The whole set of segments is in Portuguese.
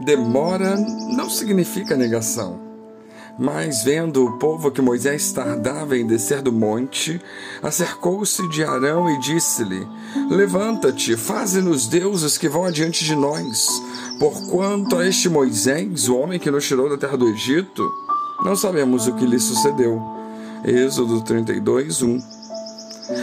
Demora não significa negação. Mas, vendo o povo que Moisés tardava em descer do monte, acercou-se de Arão e disse-lhe: Levanta-te, faze-nos deuses que vão adiante de nós. Porquanto a este Moisés, o homem que nos tirou da terra do Egito, não sabemos o que lhe sucedeu. Êxodo 32, 1.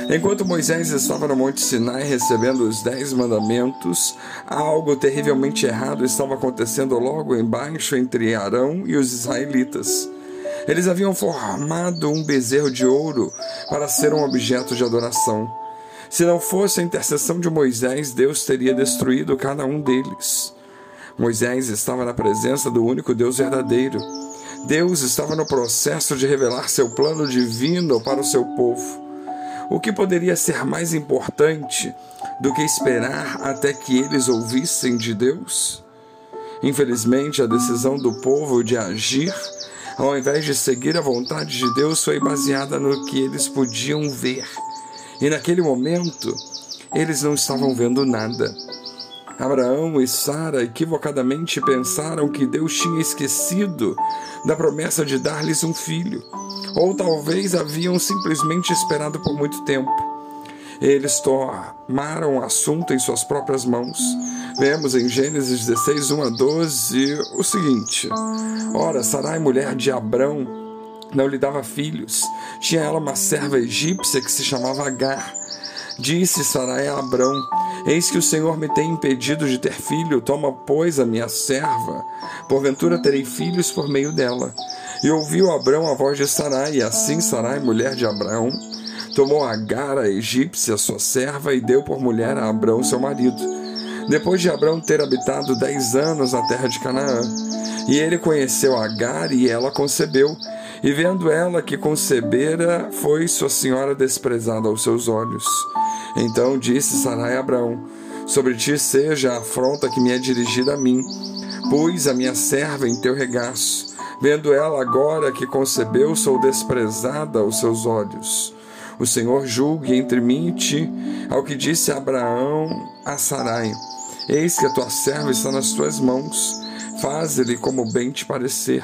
Enquanto Moisés estava no Monte Sinai recebendo os Dez Mandamentos, algo terrivelmente errado estava acontecendo logo embaixo entre Arão e os israelitas. Eles haviam formado um bezerro de ouro para ser um objeto de adoração. Se não fosse a intercessão de Moisés, Deus teria destruído cada um deles. Moisés estava na presença do único Deus verdadeiro. Deus estava no processo de revelar seu plano divino para o seu povo. O que poderia ser mais importante do que esperar até que eles ouvissem de Deus? Infelizmente, a decisão do povo de agir, ao invés de seguir a vontade de Deus, foi baseada no que eles podiam ver. E naquele momento, eles não estavam vendo nada. Abraão e Sara equivocadamente pensaram que Deus tinha esquecido da promessa de dar-lhes um filho ou talvez haviam simplesmente esperado por muito tempo. Eles tomaram o assunto em suas próprias mãos. Vemos em Gênesis 16, 1 a 12 o seguinte: Ora, Sarai, mulher de Abrão, não lhe dava filhos. Tinha ela uma serva egípcia que se chamava Agar. Disse Sarai a Abrão: Eis que o Senhor me tem impedido de ter filho, toma, pois, a minha serva. Porventura terei filhos por meio dela. E ouviu Abrão a voz de Sarai, e assim Sarai, mulher de Abraão, tomou Agar, a egípcia, sua serva, e deu por mulher a Abrão, seu marido. Depois de Abrão ter habitado dez anos na terra de Canaã, e ele conheceu Agar, e ela concebeu. E vendo ela que concebera, foi sua senhora desprezada aos seus olhos. Então disse Sarai a Abraão: Sobre ti seja a afronta que me é dirigida a mim. Pus a minha serva em teu regaço Vendo ela agora que concebeu, sou desprezada aos seus olhos. O Senhor julgue entre mim e ti, ao que disse Abraão a Sarai: Eis que a tua serva está nas tuas mãos, faze-lhe como bem te parecer.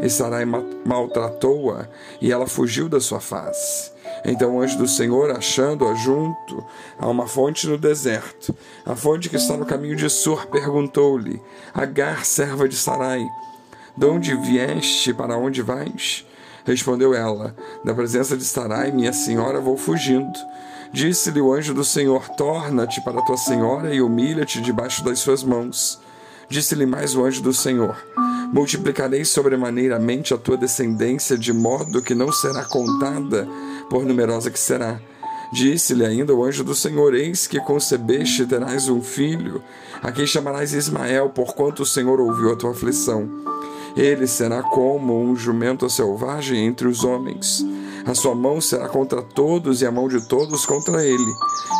E Sarai maltratou-a, e ela fugiu da sua face. Então o anjo do Senhor, achando-a junto a uma fonte no deserto, a fonte que está no caminho de Sur, perguntou-lhe: Agar, serva de Sarai, de onde vieste, para onde vais? Respondeu ela: Da presença de Sarai, minha senhora, vou fugindo. Disse-lhe o anjo do Senhor: Torna-te para tua senhora e humilha-te debaixo das suas mãos. Disse-lhe mais o anjo do Senhor: Multiplicarei sobremaneiramente a tua descendência, de modo que não será contada, por numerosa que será. Disse-lhe ainda o anjo do Senhor: Eis que concebeste e terás um filho, a quem chamarás Ismael, porquanto o Senhor ouviu a tua aflição. Ele será como um jumento selvagem entre os homens. A sua mão será contra todos e a mão de todos contra ele,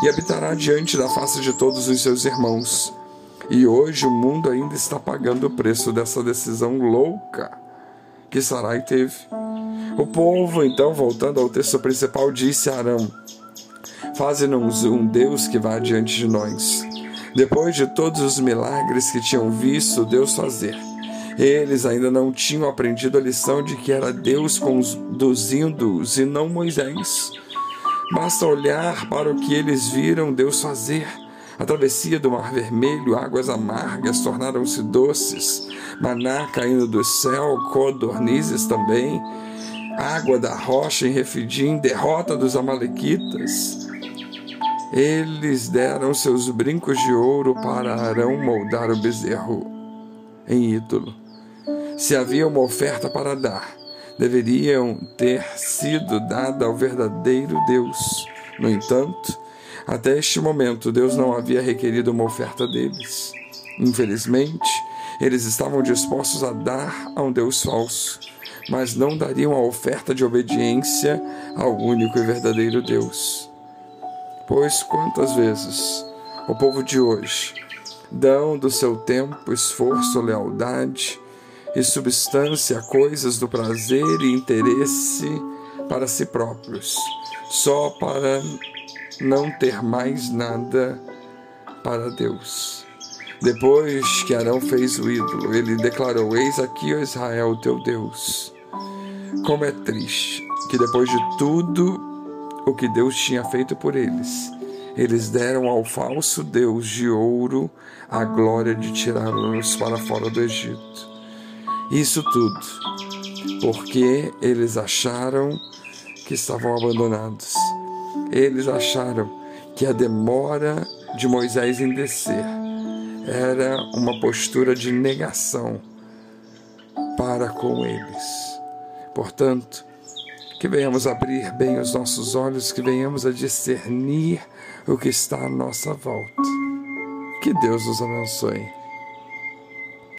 e habitará diante da face de todos os seus irmãos. E hoje o mundo ainda está pagando o preço dessa decisão louca que Sarai teve. O povo, então, voltando ao texto principal, disse a Arão: Faze-nos um Deus que vá diante de nós. Depois de todos os milagres que tinham visto Deus fazer, eles ainda não tinham aprendido a lição de que era Deus conduzindo-os e não Moisés. Basta olhar para o que eles viram Deus fazer. A travessia do Mar Vermelho, águas amargas tornaram-se doces, maná caindo do céu, codornizes também, água da rocha em Refidim, derrota dos Amalequitas. Eles deram seus brincos de ouro para Arão moldar o bezerro em ídolo. Se havia uma oferta para dar, deveriam ter sido dada ao verdadeiro Deus. No entanto, até este momento, Deus não havia requerido uma oferta deles. Infelizmente, eles estavam dispostos a dar a um Deus falso, mas não dariam a oferta de obediência ao único e verdadeiro Deus. Pois quantas vezes o povo de hoje dão do seu tempo, esforço, lealdade, e substância coisas do prazer e interesse para si próprios, só para não ter mais nada para Deus. Depois que Arão fez o ídolo, ele declarou: Eis aqui, ó Israel, teu Deus. Como é triste que depois de tudo o que Deus tinha feito por eles, eles deram ao falso Deus de ouro a glória de tirá-los para fora do Egito. Isso tudo porque eles acharam que estavam abandonados. Eles acharam que a demora de Moisés em descer era uma postura de negação para com eles. Portanto, que venhamos abrir bem os nossos olhos, que venhamos a discernir o que está à nossa volta. Que Deus nos abençoe.